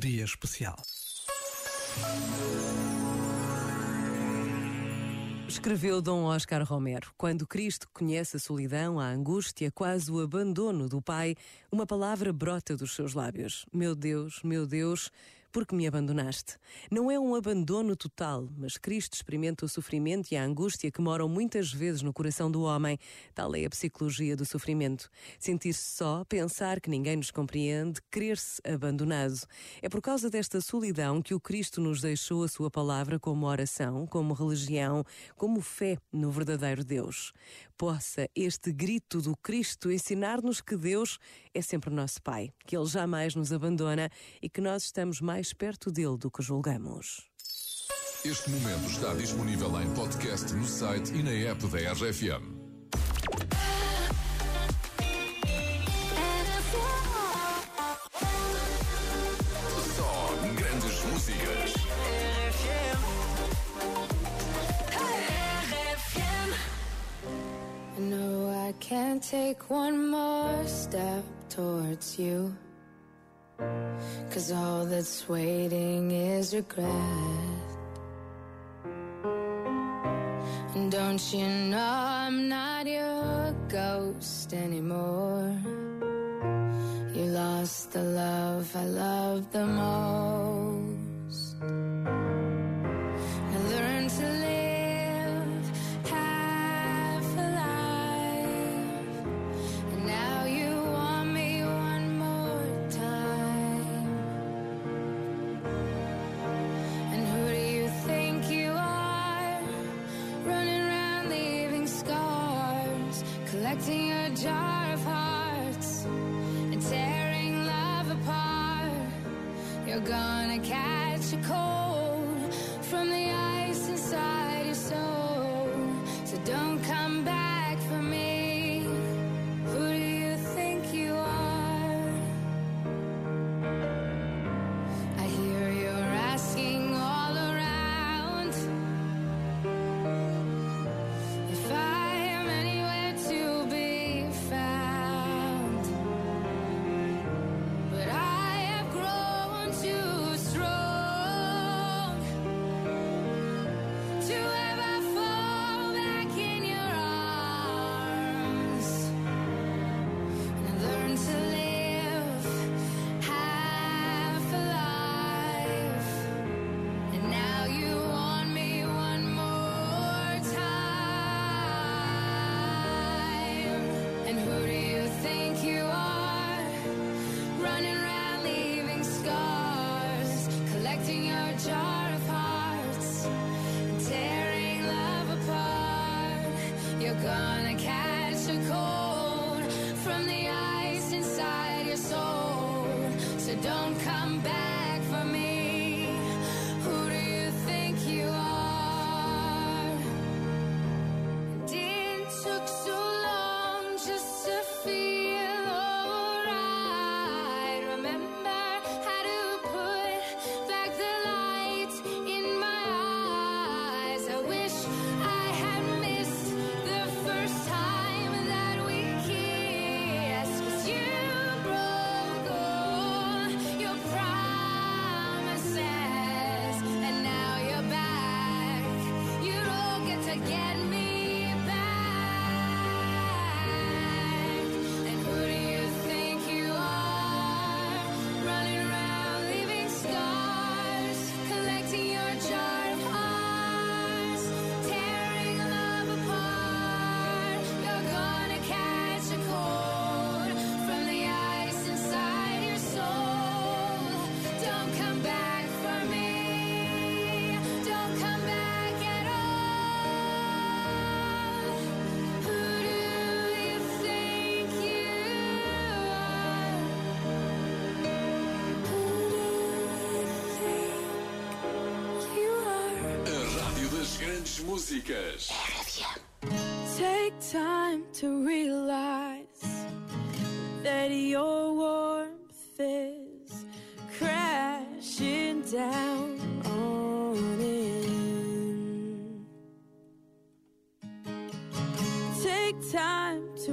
dia especial. Escreveu Dom Oscar Romero: Quando Cristo conhece a solidão, a angústia, quase o abandono do Pai, uma palavra brota dos seus lábios: Meu Deus, meu Deus, porque me abandonaste. Não é um abandono total, mas Cristo experimenta o sofrimento e a angústia que moram muitas vezes no coração do homem. Tal é a psicologia do sofrimento. Sentir-se só, pensar que ninguém nos compreende, crer-se abandonado. É por causa desta solidão que o Cristo nos deixou a sua palavra como oração, como religião, como fé no verdadeiro Deus. Possa este grito do Cristo ensinar-nos que Deus é sempre nosso Pai, que Ele jamais nos abandona e que nós estamos mais mais perto dele do que julgamos. Este momento está disponível em podcast no site e na app da RFM. Can't take one more step towards you. Cause all that's waiting is regret. And don't you know I'm not your ghost anymore? You lost the love I loved the most. Collecting a jar of hearts and tearing love apart. You're gonna catch a cold Músicas. Take time to realize that your warmth is crashing down on in. Take time to